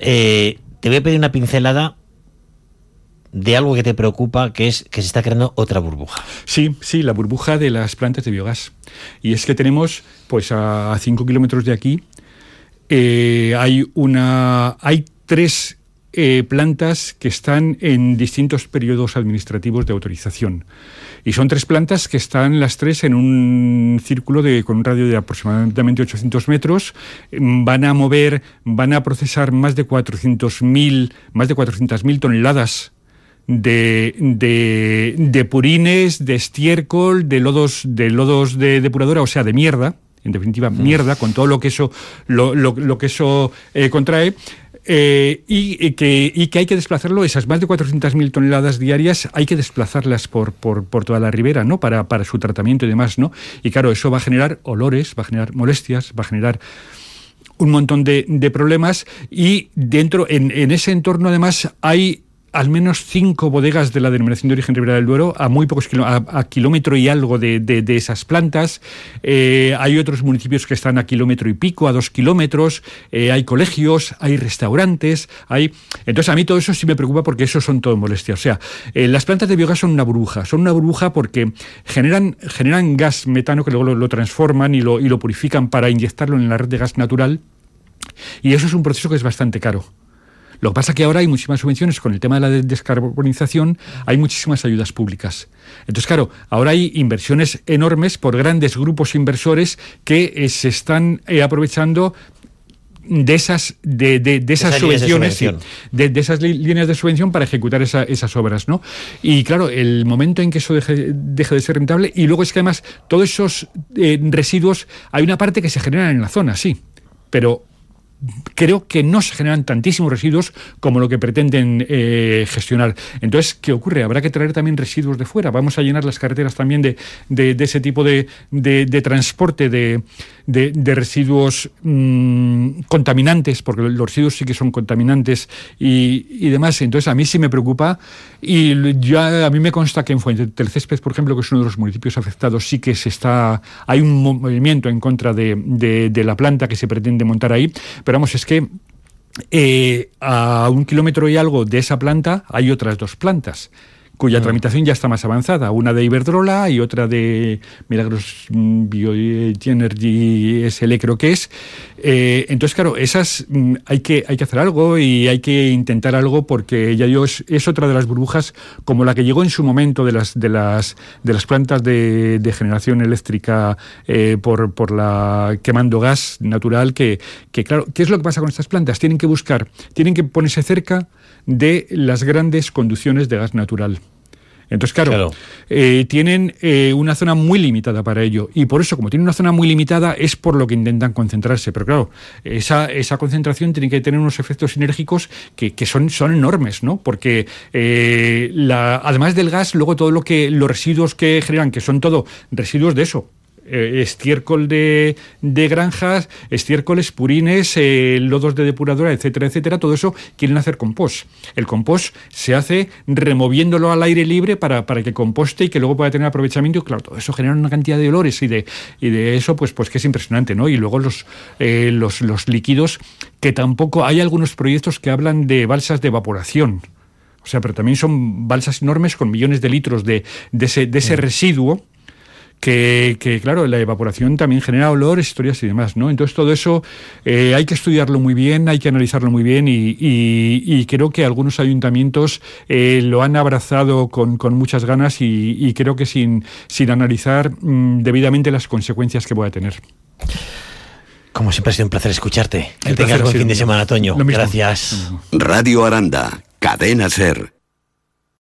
Eh, te voy a pedir una pincelada de algo que te preocupa, que es que se está creando otra burbuja. Sí, sí, la burbuja de las plantas de biogás. Y es que tenemos, pues a 5 kilómetros de aquí, eh, hay una, hay tres eh, plantas que están en distintos periodos administrativos de autorización. Y son tres plantas que están las tres en un círculo de, con un radio de aproximadamente 800 metros. Van a mover, van a procesar más de 400.000 más de 400.000 toneladas de, de, purines, de estiércol, de lodos, de lodos de depuradora, o sea, de mierda, en definitiva, mm. mierda, con todo lo que eso, lo, lo, que eso eh, contrae. Eh, y, que, y, que, hay que desplazarlo, esas más de 400.000 toneladas diarias, hay que desplazarlas por, por, por, toda la ribera, ¿no? Para, para su tratamiento y demás, ¿no? Y claro, eso va a generar olores, va a generar molestias, va a generar un montón de, de problemas y dentro, en, en ese entorno además hay al menos cinco bodegas de la denominación de origen Ribera del Duero a muy pocos a, kilómetro y algo de, esas plantas. Eh, hay otros municipios que están a kilómetro y pico, a dos kilómetros. Eh, hay colegios, hay restaurantes, hay. Entonces a mí todo eso sí me preocupa porque eso son todo molestias. O sea, eh, las plantas de biogás son una burbuja, son una burbuja porque generan generan gas metano que luego lo, transforman y lo y lo purifican para inyectarlo en la red de gas natural. Y eso es un proceso que es bastante caro. Lo que pasa es que ahora hay muchísimas subvenciones con el tema de la descarbonización, hay muchísimas ayudas públicas. Entonces, claro, ahora hay inversiones enormes por grandes grupos inversores que eh, se están eh, aprovechando de esas de, esas, subvenciones de, esas líneas de subvención para ejecutar esas obras no y claro el momento en que eso deje, deje, de ser rentable y luego es que además todos esos eh, residuos hay una parte que se generan en la zona sí pero creo que no se generan tantísimos residuos como lo que pretenden eh, gestionar. Entonces, ¿qué ocurre? Habrá que traer también residuos de fuera. Vamos a llenar las carreteras también de, de, ese tipo de, de transporte de, residuos mm, contaminantes, porque los residuos sí que son contaminantes y, y, demás. Entonces, a mí sí me preocupa y ya a mí me consta que en Fuente del Césped, por ejemplo, que es uno de los municipios afectados, sí que se está hay un movimiento en contra de la planta que se pretende montar ahí pero vamos, es que eh, a un kilómetro y algo de esa planta hay otras dos plantas cuya tramitación ya está más avanzada, una de Iberdrola y otra de Milagros Bioenergy SL creo que es. Eh, entonces, claro, esas mm, hay que, hay que hacer algo y hay que intentar algo porque ya yo es, otra de las burbujas como la que llegó en su momento de las, de las, de las plantas de, generación eléctrica eh, por, por la quemando gas natural que, que, claro, ¿qué es lo que pasa con estas plantas? Tienen que buscar, tienen que ponerse cerca de las grandes conducciones de gas natural. Entonces, claro, eh, tienen eh, una zona muy limitada para ello. Y por eso, como tienen una zona muy limitada, es por lo que intentan concentrarse. Pero claro, esa, esa concentración tiene que tener unos efectos sinérgicos que, son, son enormes, ¿no? Porque eh, la, además del gas, luego todo lo que los residuos que generan, que son todo residuos de eso, eh, estiércol de, granjas, estiércoles, purines, eh, lodos de depuradora, etcétera, etcétera, todo eso quieren hacer compost. El compost se hace removiéndolo al aire libre para, para que composte y que luego pueda tener aprovechamiento. Y claro, todo eso genera una cantidad de olores y de, y de eso, pues, pues que es impresionante, ¿no? Y luego los, eh, los, los líquidos, que tampoco hay algunos proyectos que hablan de balsas de evaporación. O sea, pero también son balsas enormes con millones de litros de, de ese, de ese residuo que, claro, la evaporación también genera olores, historias y demás, ¿no? Entonces todo eso eh, hay que estudiarlo muy bien, hay que analizarlo muy bien y, creo que algunos ayuntamientos eh, lo han abrazado con, muchas ganas y, creo que sin, sin analizar mm, debidamente las consecuencias que pueda tener. Como siempre ha sido un placer escucharte. Que tengas buen fin de semana, Toño. Gracias. Radio Aranda, Cadena Ser.